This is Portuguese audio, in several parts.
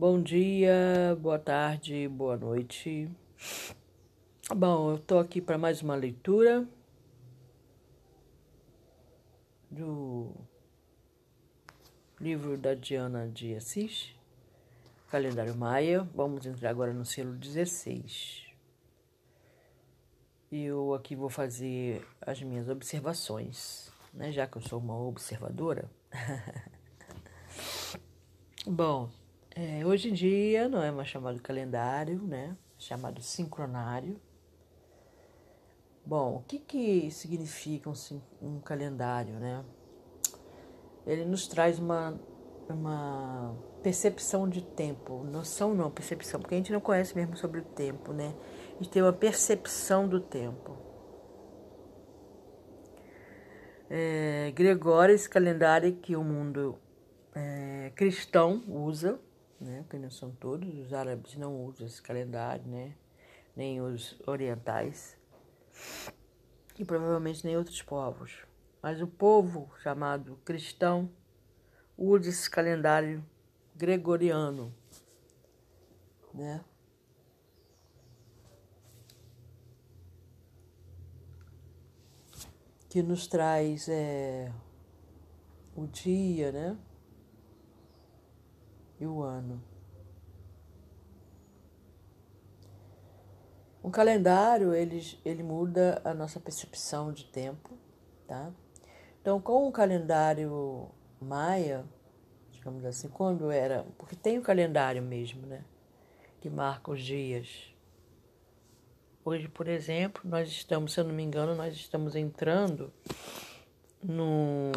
Bom dia, boa tarde, boa noite. Bom, eu estou aqui para mais uma leitura do livro da Diana de Assis, Calendário Maia. Vamos entrar agora no selo 16. E eu aqui vou fazer as minhas observações, né? Já que eu sou uma observadora. Bom, é, hoje em dia não é mais chamado calendário, né? É chamado sincronário. Bom, o que, que significa um, um calendário, né? Ele nos traz uma, uma percepção de tempo, noção não, percepção, porque a gente não conhece mesmo sobre o tempo, né? A gente tem uma percepção do tempo. É, Gregório, esse calendário que o mundo é, cristão usa, né? Porque não são todos, os árabes não usam esse calendário, né? Nem os orientais. E provavelmente nem outros povos. Mas o povo chamado cristão usa esse calendário gregoriano, né? Que nos traz é, o dia, né? E o ano. Um calendário, ele, ele muda a nossa percepção de tempo, tá? Então, com o calendário maia, digamos assim, quando era... Porque tem o calendário mesmo, né? Que marca os dias. Hoje, por exemplo, nós estamos, se eu não me engano, nós estamos entrando no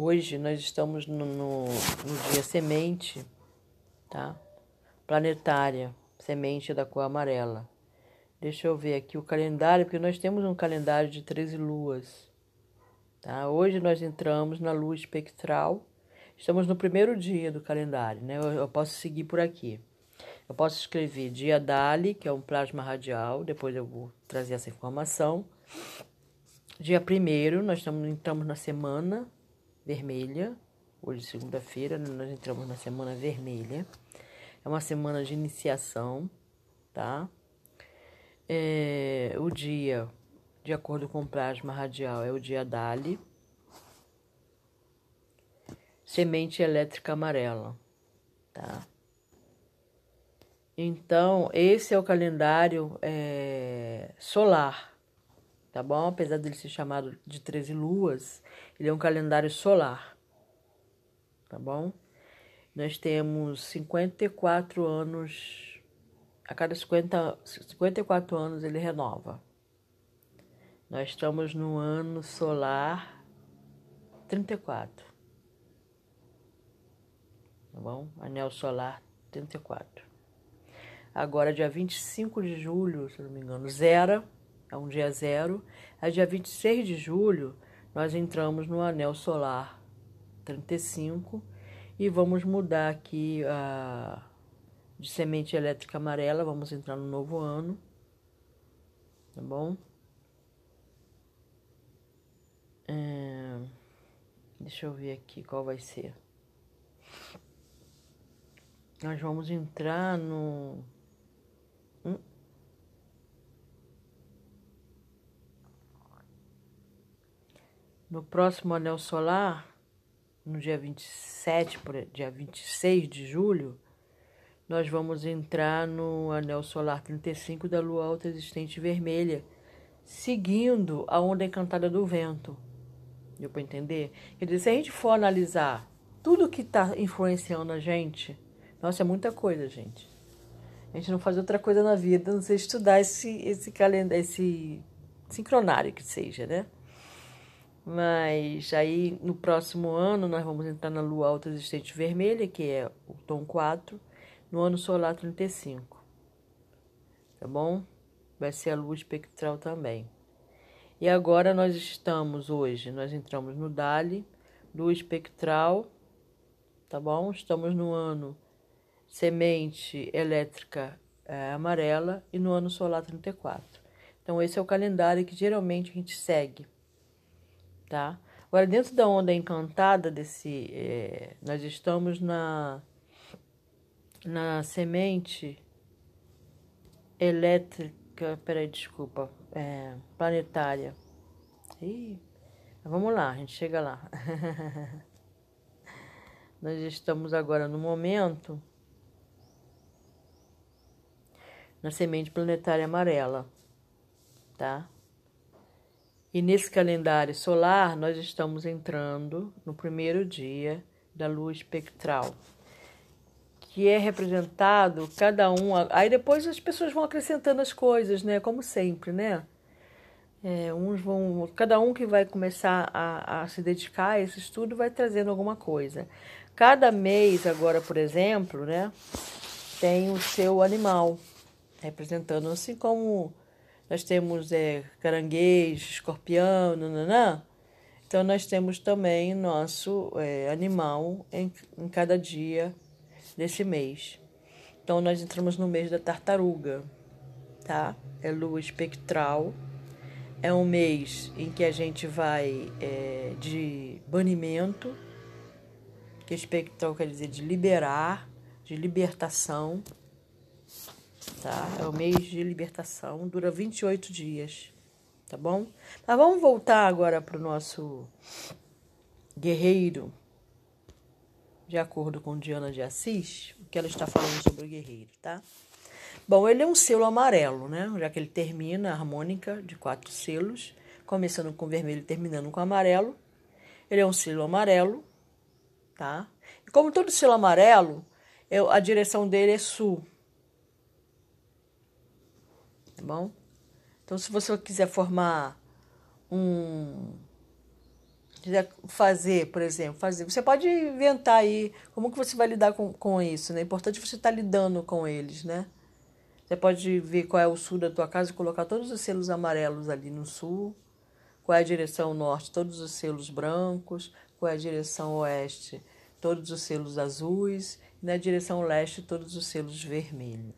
Hoje nós estamos no, no, no, dia semente, tá? Planetária, semente da cor amarela. Deixa eu ver aqui o calendário, porque nós temos um calendário de 13 luas, tá? Hoje nós entramos na lua espectral, estamos no primeiro dia do calendário, né? Eu, eu posso seguir por aqui. Eu posso escrever dia Dali, que é um plasma radial, depois eu vou trazer essa informação. Dia primeiro, nós estamos, entramos na semana vermelha. Hoje, segunda-feira, nós entramos na semana vermelha. É uma semana de iniciação, tá? É, o dia, de acordo com o plasma radial, é o dia Dali. Semente elétrica amarela, tá? Então, esse é o calendário é, solar, tá bom? Apesar dele ser chamado de 13 luas, ele é um calendário solar, tá bom? Nós temos 54 anos, a cada 50, 54 anos ele renova. Nós estamos no ano solar 34. Tá bom? Anel solar 34. Agora, dia 25 de julho, se não me engano, zero, é um dia zero. É dia 26 de julho, nós entramos no anel solar 35 e vamos mudar aqui a de semente elétrica amarela, vamos entrar no novo ano. Tá bom? É, deixa eu ver aqui qual vai ser. Nós vamos entrar no No próximo anel solar, no dia 27, dia 26 de julho, nós vamos entrar no anel solar 35 da lua alta existente vermelha, seguindo a onda encantada do vento. Deu para entender? Quer dizer, se a gente for analisar tudo que está influenciando a gente, nossa, é muita coisa, gente. A gente não faz outra coisa na vida, não sei estudar esse, esse calendário, esse sincronário que seja, né? Mas aí no próximo ano nós vamos entrar na lua alta existente vermelha, que é o tom 4, no ano solar 35. Tá bom? Vai ser a lua espectral também. E agora nós estamos hoje, nós entramos no DALI, lua espectral, tá bom? Estamos no ano semente elétrica é, amarela e no ano solar 34. Então esse é o calendário que geralmente a gente segue tá? Agora, dentro da onda encantada desse. É, nós estamos na, na semente elétrica. Peraí, desculpa. É, planetária. Ih, vamos lá, a gente chega lá. nós estamos agora no momento na semente planetária amarela, tá? E nesse calendário solar, nós estamos entrando no primeiro dia da lua espectral, que é representado cada um. Aí depois as pessoas vão acrescentando as coisas, né? Como sempre, né? É, uns vão, cada um que vai começar a, a se dedicar a esse estudo vai trazendo alguma coisa. Cada mês, agora, por exemplo, né, tem o seu animal representando, assim como nós temos é, caranguejo, escorpião, nananã. Então, nós temos também nosso é, animal em, em cada dia desse mês. Então, nós entramos no mês da tartaruga, tá? É lua espectral. É um mês em que a gente vai é, de banimento, que espectral quer dizer de liberar, de libertação tá? É o mês de libertação, dura 28 dias, tá bom? Mas vamos voltar agora para o nosso guerreiro, de acordo com Diana de Assis, o que ela está falando sobre o guerreiro, tá? Bom, ele é um selo amarelo, né? Já que ele termina a harmônica de quatro selos, começando com vermelho e terminando com amarelo. Ele é um selo amarelo, tá? E como todo selo amarelo, eu, a direção dele é sul, tá bom? Então, se você quiser formar um. quiser fazer, por exemplo, fazer. Você pode inventar aí como que você vai lidar com, com isso, né? É importante você estar tá lidando com eles, né? Você pode ver qual é o sul da tua casa e colocar todos os selos amarelos ali no sul. Qual é a direção norte? Todos os selos brancos. Qual é a direção oeste? Todos os selos azuis. E na direção leste, todos os selos vermelhos.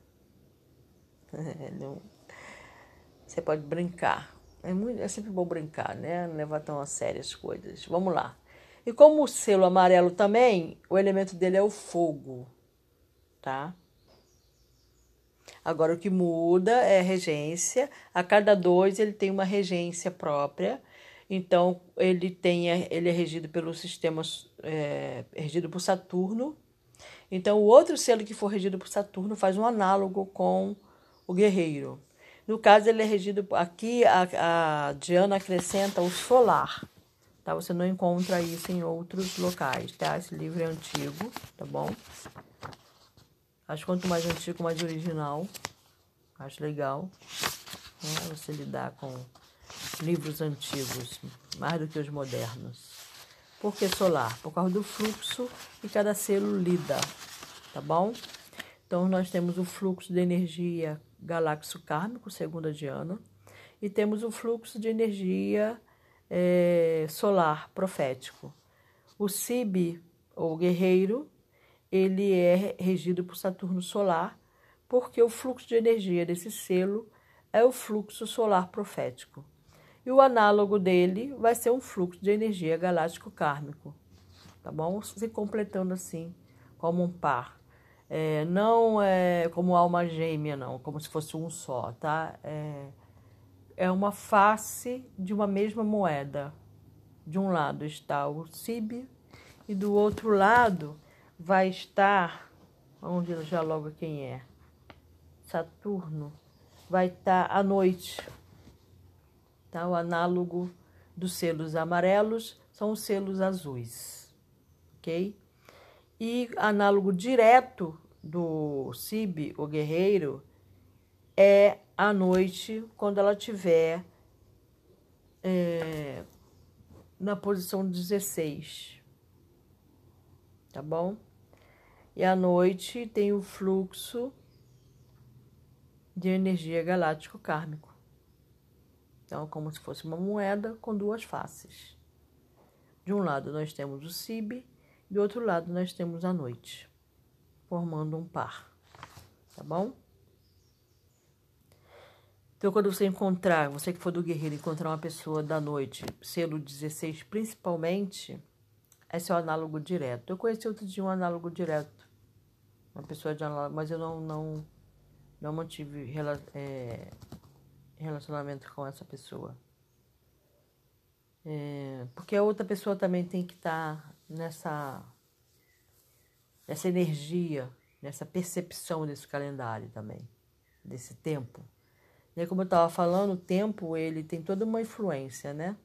Não você pode brincar. É, muito, é sempre bom brincar, né? Não levar tão a sério as coisas. Vamos lá. E como o selo amarelo também, o elemento dele é o fogo, tá? Agora, o que muda é a regência. A cada dois ele tem uma regência própria. Então, ele, tem, ele é regido pelo sistema é, regido por Saturno. Então, o outro selo que for regido por Saturno faz um análogo com o guerreiro. No caso, ele é regido. Aqui a, a Diana acrescenta o solar. Tá? Você não encontra isso em outros locais, tá? Esse livro é antigo, tá bom? Acho quanto mais antigo, mais original. Acho legal né? você lidar com livros antigos, mais do que os modernos. Por que solar? Por causa do fluxo que cada selo lida, tá bom? Então, nós temos o fluxo de energia galáxio kármico, segundo a Diana, e temos o fluxo de energia é, solar profético. O Sib, ou guerreiro, ele é regido por Saturno solar, porque o fluxo de energia desse selo é o fluxo solar profético. E o análogo dele vai ser um fluxo de energia galáctico kármico. Tá bom? Se completando assim, como um par. É, não é como alma gêmea, não, como se fosse um só, tá? É, é uma face de uma mesma moeda. De um lado está o Sib e do outro lado vai estar, ver já logo quem é, Saturno, vai estar à noite, tá? O análogo dos selos amarelos são os selos azuis, ok? E análogo direto do Sib, o guerreiro, é à noite, quando ela tiver é, na posição 16. Tá bom? E à noite tem o fluxo de energia galáctico kármico. Então, como se fosse uma moeda com duas faces. De um lado nós temos o Sib do outro lado nós temos a noite, formando um par, tá bom? Então, quando você encontrar, você que for do guerreiro, encontrar uma pessoa da noite, selo 16 principalmente, esse é o análogo direto. Eu conheci outro dia um análogo direto. Uma pessoa de análogo, mas eu não, não, não mantive é, relacionamento com essa pessoa. É, porque a outra pessoa também tem que estar tá nessa, nessa energia, nessa percepção desse calendário também, desse tempo. E como eu estava falando, o tempo ele tem toda uma influência, né?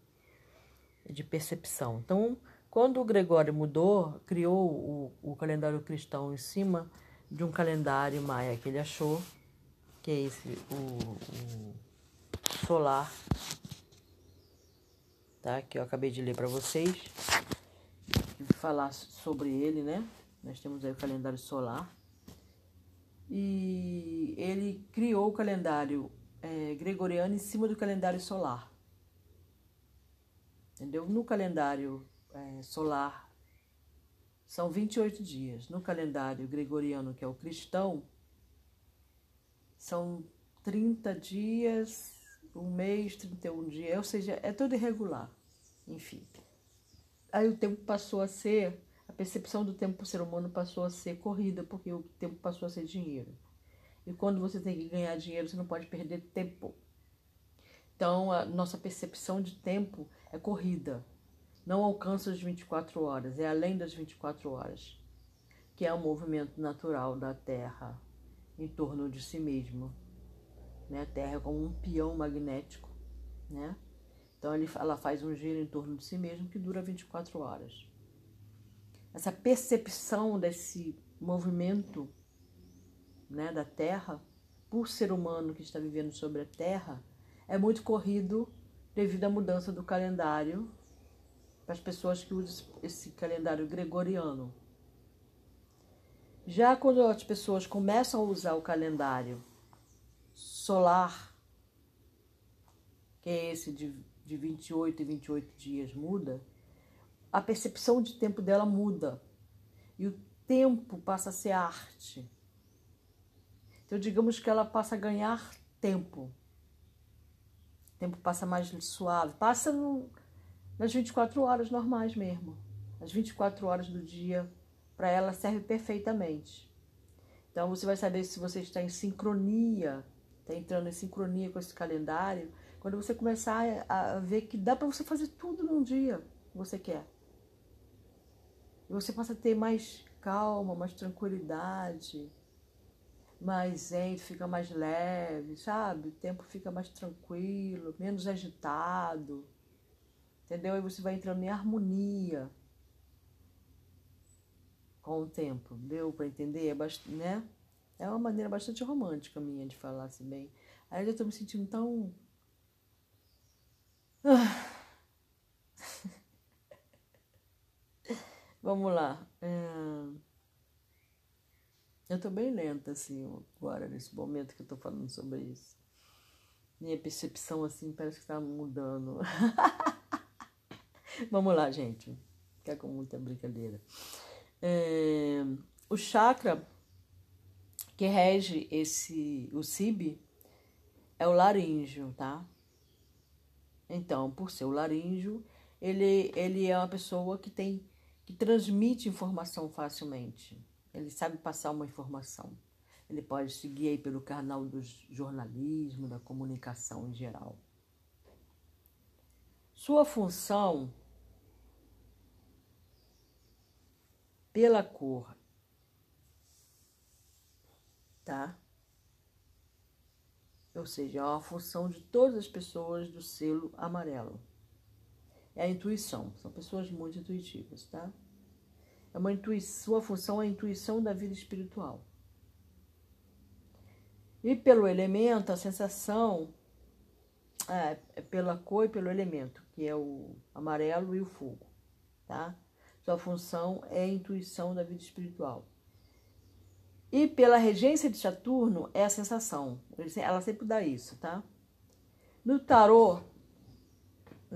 De percepção. Então, quando o Gregório mudou, criou o, o calendário cristão em cima de um calendário maia que ele achou, que é esse, o, o solar, tá? Que eu acabei de ler para vocês, falar sobre ele, né? Nós temos aí o calendário solar. E ele criou o calendário é, gregoriano em cima do calendário solar. Entendeu? No calendário é, solar são 28 dias. No calendário gregoriano, que é o cristão, são 30 dias, um mês, 31 dias, ou seja, é tudo irregular. Enfim. Aí o tempo passou a ser, percepção do tempo para o ser humano passou a ser corrida, porque o tempo passou a ser dinheiro. E quando você tem que ganhar dinheiro, você não pode perder tempo. Então, a nossa percepção de tempo é corrida. Não alcança as 24 horas, é além das 24 horas, que é o movimento natural da Terra em torno de si mesmo. Né? A Terra é como um peão magnético, né? Então ela faz um giro em torno de si mesmo que dura 24 horas. Essa percepção desse movimento né, da Terra, por ser humano que está vivendo sobre a Terra, é muito corrido devido à mudança do calendário para as pessoas que usam esse calendário gregoriano. Já quando as pessoas começam a usar o calendário solar, que é esse de, de 28 e 28 dias, muda, a percepção de tempo dela muda. E o tempo passa a ser arte. Então, digamos que ela passa a ganhar tempo. O tempo passa mais suave. Passa no, nas 24 horas normais mesmo. As 24 horas do dia, para ela, serve perfeitamente. Então, você vai saber se você está em sincronia, está entrando em sincronia com esse calendário, quando você começar a ver que dá para você fazer tudo num dia que você quer. E você passa a ter mais calma, mais tranquilidade mais zen, fica mais leve, sabe? O tempo fica mais tranquilo, menos agitado, entendeu? Aí você vai entrando em harmonia com o tempo, deu para entender? É bastante, né? É uma maneira bastante romântica minha de falar assim bem. Aí eu já tô me sentindo tão. Vamos lá. É... Eu tô bem lenta, assim, agora, nesse momento que eu tô falando sobre isso. Minha percepção, assim, parece que tá mudando. Vamos lá, gente. Fica com muita brincadeira. É, o chakra que rege esse, o SIB é o laríngeo, tá? Então, por ser o laríngeo, ele, ele é uma pessoa que tem que transmite informação facilmente. Ele sabe passar uma informação. Ele pode seguir aí pelo canal do jornalismo, da comunicação em geral. Sua função pela cor, tá? Ou seja, é uma função de todas as pessoas do selo amarelo. É a intuição, são pessoas muito intuitivas, tá? É uma intuição, sua função é a intuição da vida espiritual. E pelo elemento, a sensação é, é pela cor e pelo elemento, que é o amarelo e o fogo, tá? Sua função é a intuição da vida espiritual. E pela regência de Saturno é a sensação. Ela sempre dá isso, tá? No tarô,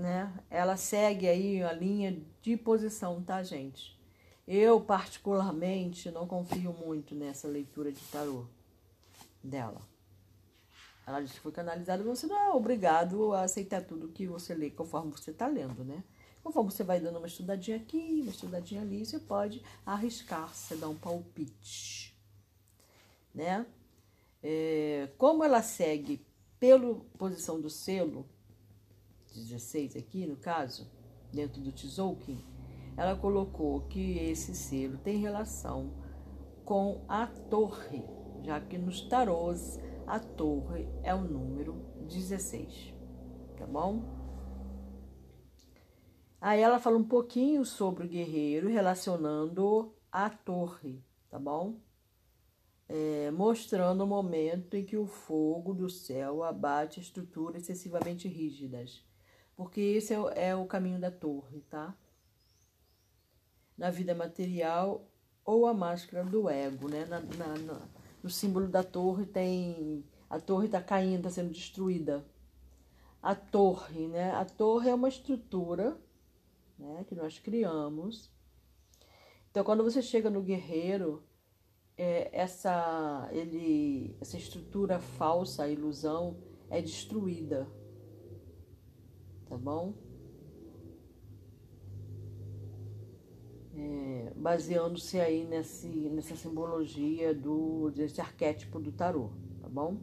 né? Ela segue aí a linha de posição, tá, gente? Eu, particularmente, não confio muito nessa leitura de tarô dela. Ela disse que foi canalizada, você não é obrigado a aceitar tudo que você lê conforme você está lendo, né? Conforme você vai dando uma estudadinha aqui, uma estudadinha ali, você pode arriscar-se, dar um palpite, né? É, como ela segue pela posição do selo, 16 aqui no caso, dentro do Tzolk'in, ela colocou que esse selo tem relação com a torre, já que nos tarôs a torre é o número 16, tá bom? Aí ela fala um pouquinho sobre o guerreiro relacionando a torre, tá bom? É, mostrando o momento em que o fogo do céu abate estruturas excessivamente rígidas, porque esse é o, é o caminho da torre, tá? Na vida material ou a máscara do ego, né? Na, na, na, no símbolo da torre tem a torre está caindo, está sendo destruída. A torre, né? A torre é uma estrutura, né? Que nós criamos. Então, quando você chega no guerreiro, é, essa ele, essa estrutura falsa, a ilusão, é destruída tá bom? É, Baseando-se aí nesse, nessa simbologia do, desse arquétipo do tarô, tá bom?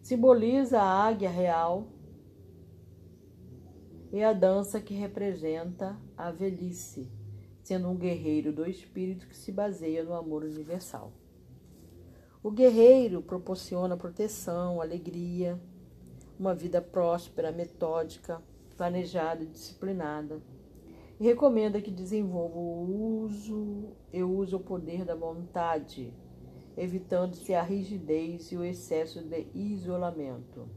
Simboliza a águia real e a dança que representa a velhice, sendo um guerreiro do espírito que se baseia no amor universal. O guerreiro proporciona proteção, alegria, uma vida próspera, metódica, planejada e disciplinada. E recomenda que desenvolva o uso e use o poder da vontade, evitando-se a rigidez e o excesso de isolamento.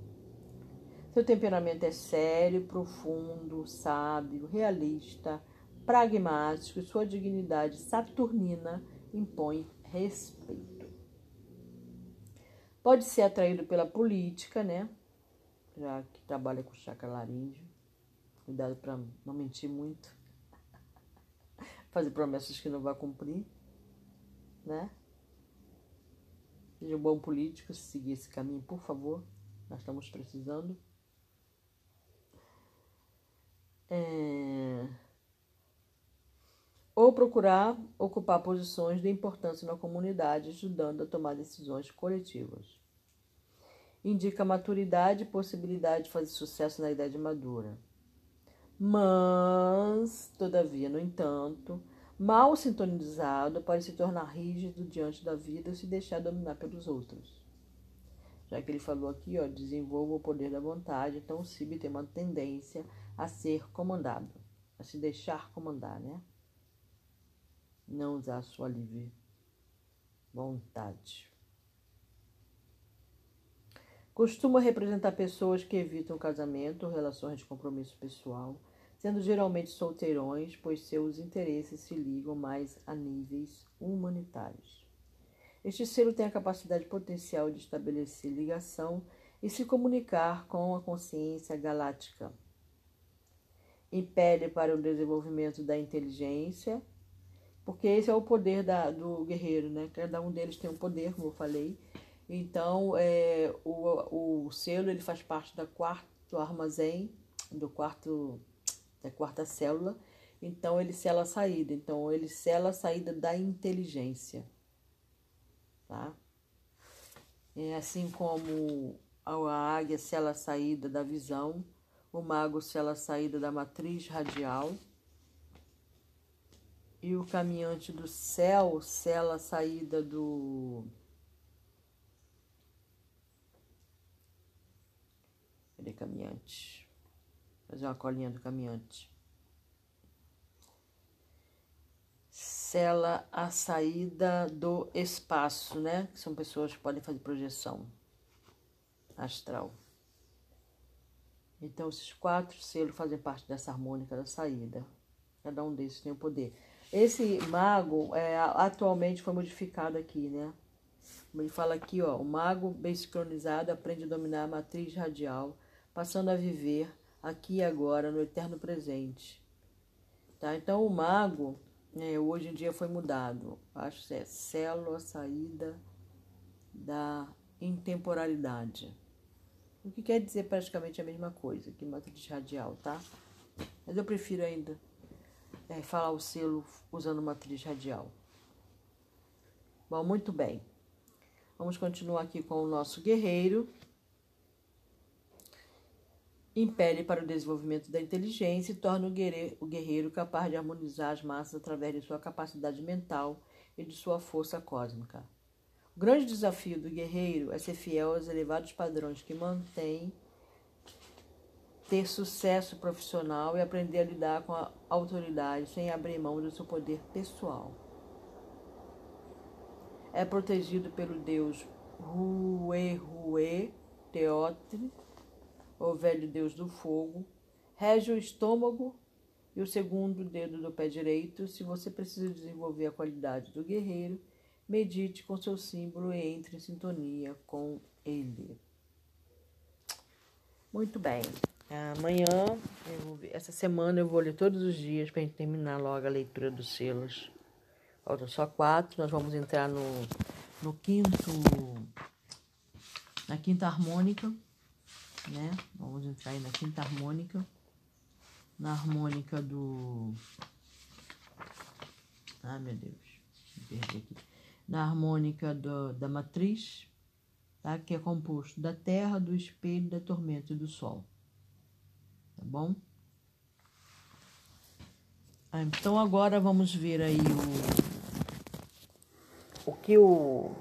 Seu temperamento é sério, profundo, sábio, realista, pragmático e sua dignidade saturnina impõe respeito. Pode ser atraído pela política, né? Já que trabalha com chakra laríngeo. Cuidado para não mentir muito. Fazer promessas que não vai cumprir, né? Seja um bom político se seguir esse caminho, por favor. Nós estamos precisando. É... Ou procurar ocupar posições de importância na comunidade, ajudando a tomar decisões coletivas indica maturidade e possibilidade de fazer sucesso na idade madura. Mas, todavia, no entanto, mal sintonizado pode se tornar rígido diante da vida e se deixar dominar pelos outros. Já que ele falou aqui, ó, desenvolva o poder da vontade, então o Sib tem uma tendência a ser comandado, a se deixar comandar, né? Não usar a sua livre vontade. Costuma representar pessoas que evitam casamento ou relações de compromisso pessoal, sendo geralmente solteirões, pois seus interesses se ligam mais a níveis humanitários. Este selo tem a capacidade potencial de estabelecer ligação e se comunicar com a consciência galáctica. Impele para o desenvolvimento da inteligência, porque esse é o poder da, do guerreiro, né? Cada um deles tem um poder, como eu falei, então, é, o, o selo ele faz parte da quarto armazém, do quarto, da quarta célula. Então, ele sela a saída. Então, ele sela a saída da inteligência. Tá? É assim como a águia sela a saída da visão, o mago sela a saída da matriz radial e o caminhante do céu sela a saída do Cadê caminhante? Fazer uma colinha do caminhante. Sela a saída do espaço, né? São pessoas que podem fazer projeção astral. Então, esses quatro selos fazem parte dessa harmônica da saída. Cada um desses tem o um poder. Esse mago é, atualmente foi modificado aqui, né? Ele fala aqui, ó, o mago bem sincronizado aprende a dominar a matriz radial passando a viver aqui e agora, no eterno presente. Tá? Então, o mago, né, hoje em dia foi mudado. Acho que é célula saída da intemporalidade. O que quer dizer praticamente a mesma coisa que matriz radial, tá? Mas eu prefiro ainda é, falar o selo usando matriz radial. Bom, muito bem. Vamos continuar aqui com o nosso guerreiro. Impele para o desenvolvimento da inteligência e torna o guerreiro capaz de harmonizar as massas através de sua capacidade mental e de sua força cósmica. O grande desafio do guerreiro é ser fiel aos elevados padrões que mantém ter sucesso profissional e aprender a lidar com a autoridade sem abrir mão do seu poder pessoal. É protegido pelo deus Rue Teotre o velho deus do fogo, rege o estômago e o segundo dedo do pé direito. Se você precisa desenvolver a qualidade do guerreiro, medite com seu símbolo e entre em sintonia com ele. Muito bem. Amanhã, ver, essa semana eu vou ler todos os dias para gente terminar logo a leitura dos selos. Faltam só quatro. Nós vamos entrar no, no quinto, na quinta harmônica né? Vamos entrar aí na quinta harmônica, na harmônica do. Ah, meu Deus, me perdi aqui. Na harmônica do, da matriz, tá? Que é composto da Terra, do espelho, da tormenta e do Sol. Tá bom? Ah, então agora vamos ver aí o, o que o.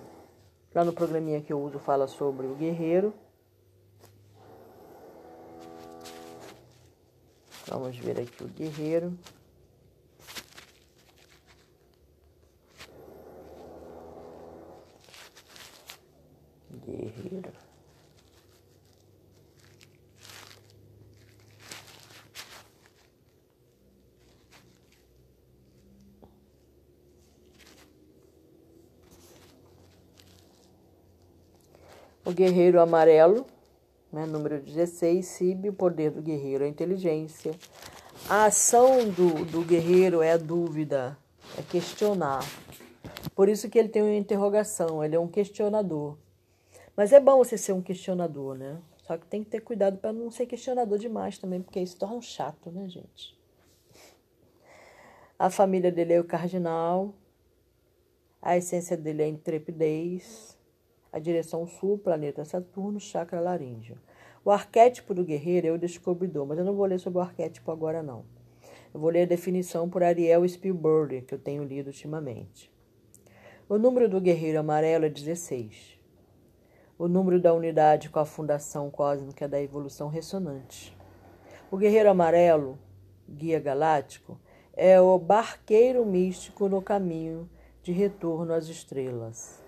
Lá no programinha que eu uso fala sobre o guerreiro. Vamos ver aqui o guerreiro. Guerreiro. O guerreiro amarelo né? Número 16, SIB, o poder do guerreiro, a inteligência. A ação do, do guerreiro é a dúvida, é questionar. Por isso que ele tem uma interrogação, ele é um questionador. Mas é bom você ser um questionador, né? Só que tem que ter cuidado para não ser questionador demais também, porque isso torna um chato, né, gente? A família dele é o cardinal, a essência dele é a intrepidez, a direção sul, planeta Saturno, chakra laríngeo. O arquétipo do guerreiro é o descobridor, mas eu não vou ler sobre o arquétipo agora, não. Eu vou ler a definição por Ariel Spielberg, que eu tenho lido ultimamente. O número do guerreiro amarelo é 16. O número da unidade com a fundação cósmica da evolução ressonante. O guerreiro amarelo, guia galáctico, é o barqueiro místico no caminho de retorno às estrelas.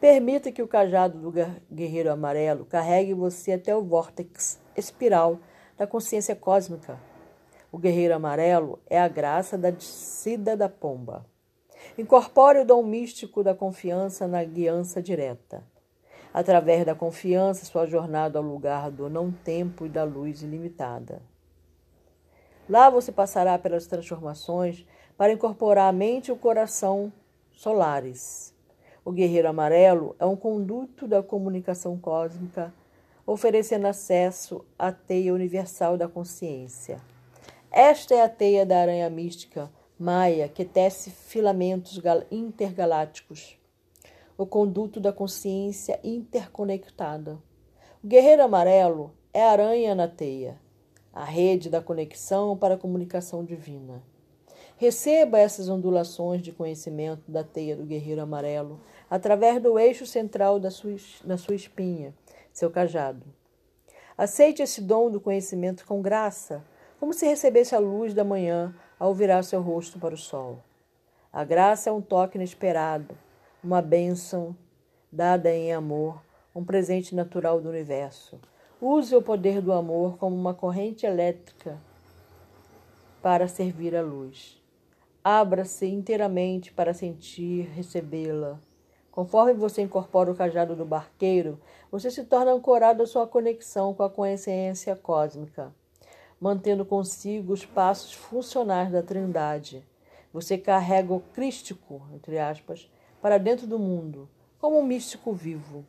Permita que o cajado do guerreiro amarelo carregue você até o vórtex espiral da consciência cósmica. O guerreiro amarelo é a graça da descida da pomba. Incorpore o dom místico da confiança na guiança direta. Através da confiança, sua jornada ao lugar do não-tempo e da luz ilimitada. Lá você passará pelas transformações para incorporar a mente e o coração solares o guerreiro amarelo é um conduto da comunicação cósmica, oferecendo acesso à teia universal da consciência. Esta é a teia da aranha mística maia que tece filamentos intergalácticos, o conduto da consciência interconectada. O guerreiro amarelo é a aranha na teia, a rede da conexão para a comunicação divina. Receba essas ondulações de conhecimento da teia do guerreiro amarelo através do eixo central da sua, da sua espinha, seu cajado. Aceite esse dom do conhecimento com graça, como se recebesse a luz da manhã ao virar seu rosto para o sol. A graça é um toque inesperado, uma bênção dada em amor, um presente natural do universo. Use o poder do amor como uma corrente elétrica para servir a luz. Abra-se inteiramente para sentir, recebê-la. Conforme você incorpora o cajado do barqueiro, você se torna ancorado à sua conexão com a consciência cósmica, mantendo consigo os passos funcionais da Trindade. Você carrega o crístico, entre aspas, para dentro do mundo, como um místico vivo.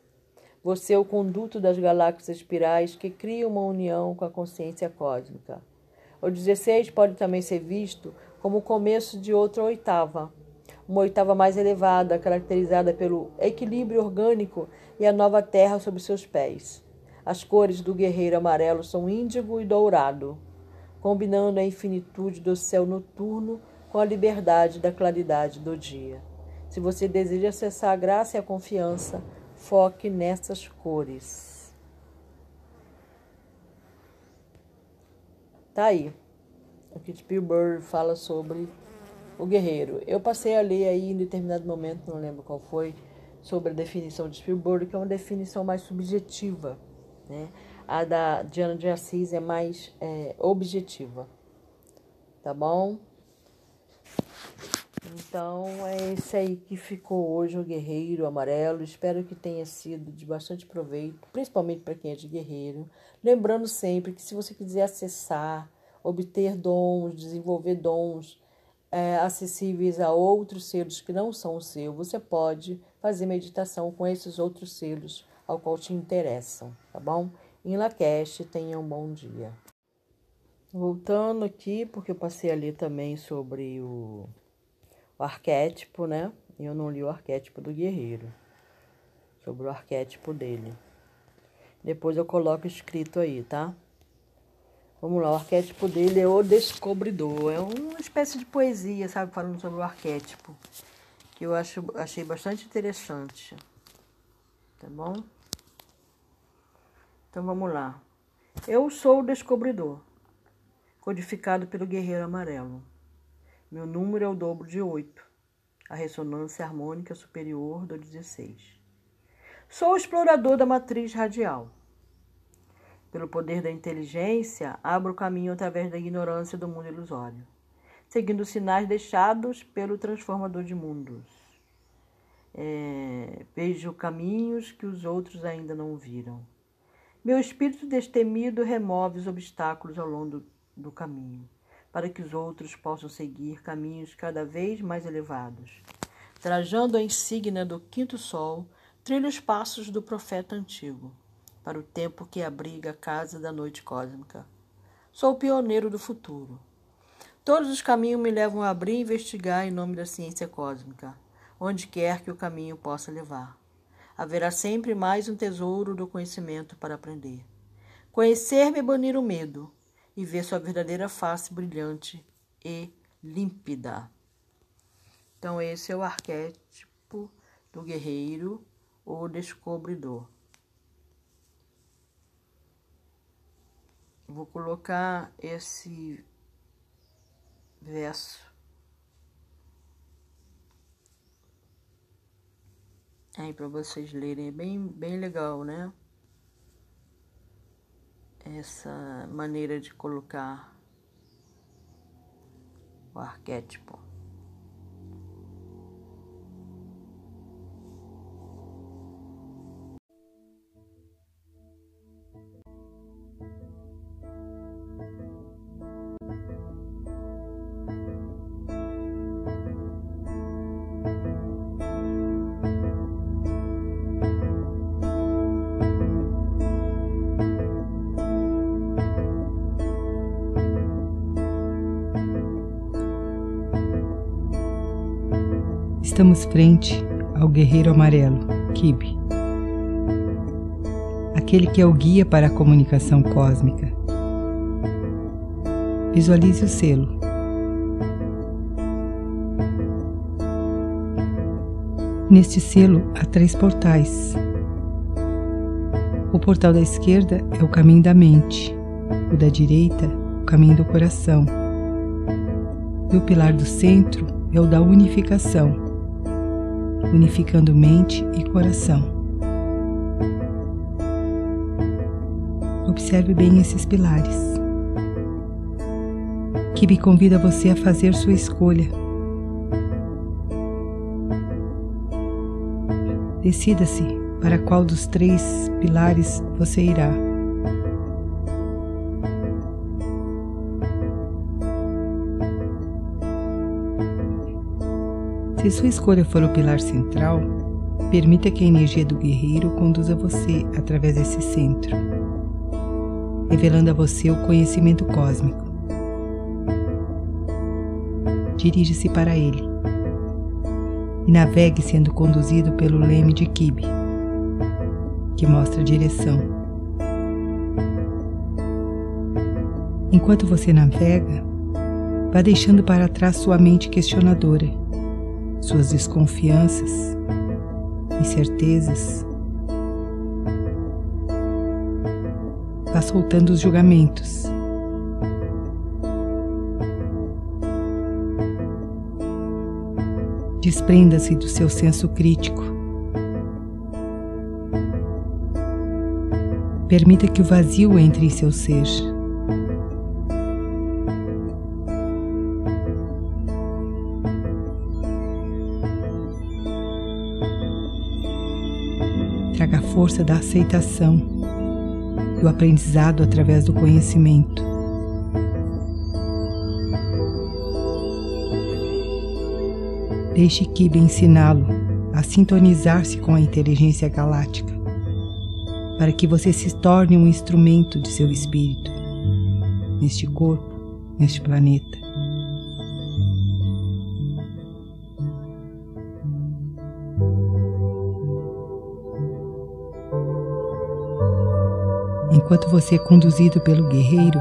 Você é o conduto das galáxias espirais que cria uma união com a consciência cósmica. O 16 pode também ser visto como o começo de outra oitava, uma oitava mais elevada, caracterizada pelo equilíbrio orgânico e a nova terra sob seus pés. As cores do guerreiro amarelo são índigo e dourado, combinando a infinitude do céu noturno com a liberdade da claridade do dia. Se você deseja acessar a graça e a confiança, foque nessas cores. Tá aí. O que Spielberg fala sobre o guerreiro. Eu passei a ler aí em determinado momento, não lembro qual foi, sobre a definição de Spielberg, que é uma definição mais subjetiva. Né? A da Diana de Assis é mais é, objetiva. Tá bom? Então é esse aí que ficou hoje o Guerreiro Amarelo. Espero que tenha sido de bastante proveito, principalmente para quem é de guerreiro. Lembrando sempre que se você quiser acessar, obter dons, desenvolver dons é, acessíveis a outros selos que não são o seu, você pode fazer meditação com esses outros selos ao qual te interessam, tá bom? Em Lacaste, tenha um bom dia. Voltando aqui, porque eu passei ali também sobre o o arquétipo, né? Eu não li o arquétipo do guerreiro, sobre o arquétipo dele. Depois eu coloco escrito aí, tá? Vamos lá, o arquétipo dele é o descobridor. É uma espécie de poesia, sabe? Falando sobre o arquétipo. Que eu acho, achei bastante interessante. Tá bom? Então vamos lá. Eu sou o descobridor, codificado pelo guerreiro amarelo. Meu número é o dobro de 8, a ressonância harmônica superior do 16. Sou o explorador da matriz radial. Pelo poder da inteligência, abro o caminho através da ignorância do mundo ilusório, seguindo os sinais deixados pelo transformador de mundos. É, vejo caminhos que os outros ainda não viram. Meu espírito destemido remove os obstáculos ao longo do, do caminho para que os outros possam seguir caminhos cada vez mais elevados. Trajando a insígnia do quinto sol, trilho os passos do profeta antigo, para o tempo que abriga a casa da noite cósmica. Sou o pioneiro do futuro. Todos os caminhos me levam a abrir e investigar em nome da ciência cósmica, onde quer que o caminho possa levar. Haverá sempre mais um tesouro do conhecimento para aprender. Conhecer-me é banir o medo, e ver sua verdadeira face brilhante e límpida. Então, esse é o arquétipo do guerreiro ou descobridor. Vou colocar esse verso aí para vocês lerem. É bem, bem legal, né? essa maneira de colocar o arquétipo. Estamos frente ao guerreiro amarelo, Kibe. Aquele que é o guia para a comunicação cósmica. Visualize o selo. Neste selo há três portais. O portal da esquerda é o caminho da mente, o da direita, o caminho do coração. E o pilar do centro é o da unificação, unificando mente e coração. Observe bem esses pilares. Kibi convida você a fazer sua escolha. Decida-se para qual dos três pilares você irá. Se sua escolha for o pilar central, Permita que a energia do guerreiro conduza você através desse centro, revelando a você o conhecimento cósmico. Dirige-se para ele e navegue sendo conduzido pelo leme de Kibe, que mostra a direção. Enquanto você navega, vá deixando para trás sua mente questionadora, suas desconfianças, incertezas. Vá soltando os julgamentos. Desprenda-se do seu senso crítico. Permita que o vazio entre em seu ser. Força da aceitação, do aprendizado através do conhecimento. Deixe Kibe ensiná-lo a sintonizar-se com a inteligência galáctica, para que você se torne um instrumento de seu espírito, neste corpo, neste planeta. Enquanto você é conduzido pelo guerreiro,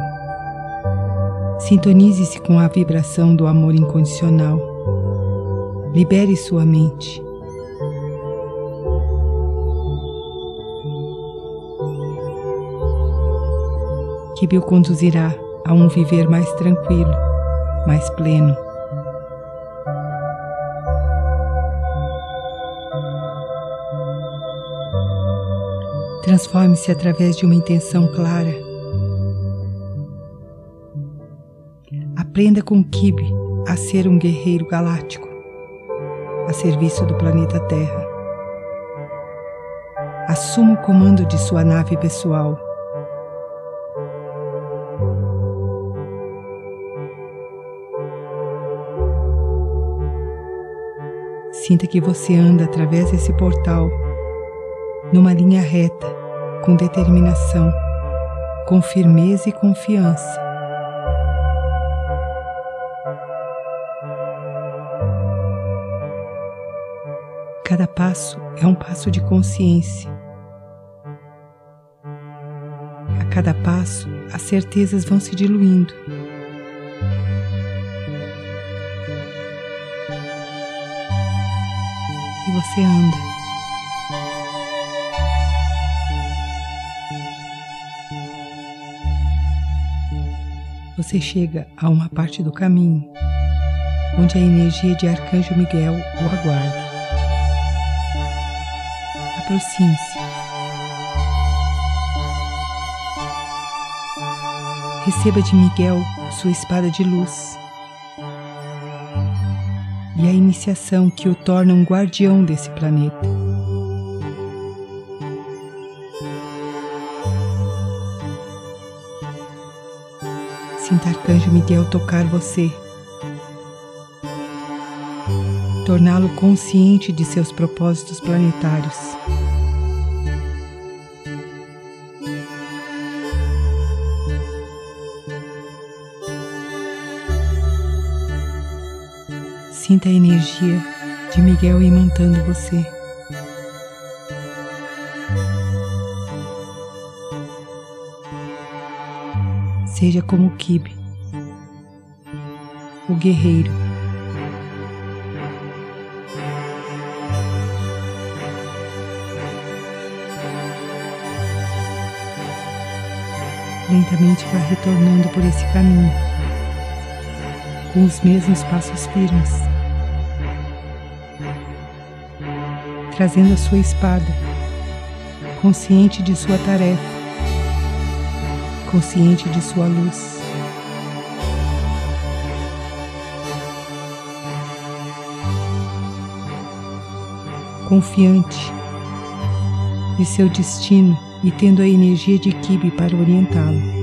sintonize-se com a vibração do amor incondicional Libere sua mente. Que o conduzirá a um viver mais tranquilo, mais pleno. Transforme-se através de uma intenção clara. Aprenda com Kibe a ser um guerreiro galáctico a serviço do planeta Terra. Assuma o comando de sua nave pessoal. Sinta que você anda através desse portal, numa linha reta, com determinação, com firmeza e confiança. Cada passo é um passo de consciência. A cada passo, as certezas vão se diluindo. E você anda. Você chega a uma parte do caminho onde a energia de Arcanjo Miguel o aguarda aproxime-se. Receba de Miguel sua espada de luz e a iniciação que o torna um guardião desse planeta. Sinta Arcanjo Miguel tocar você torná-lo consciente de seus propósitos planetários. Sinta a energia de Miguel imantando você. Seja como Kibe, o guerreiro. Lentamente vá retornando por esse caminho, com os mesmos passos firmes, trazendo a sua espada, consciente de sua tarefa, consciente de sua luz. Confiante de seu destino e tendo a energia de Kibe para orientá-lo.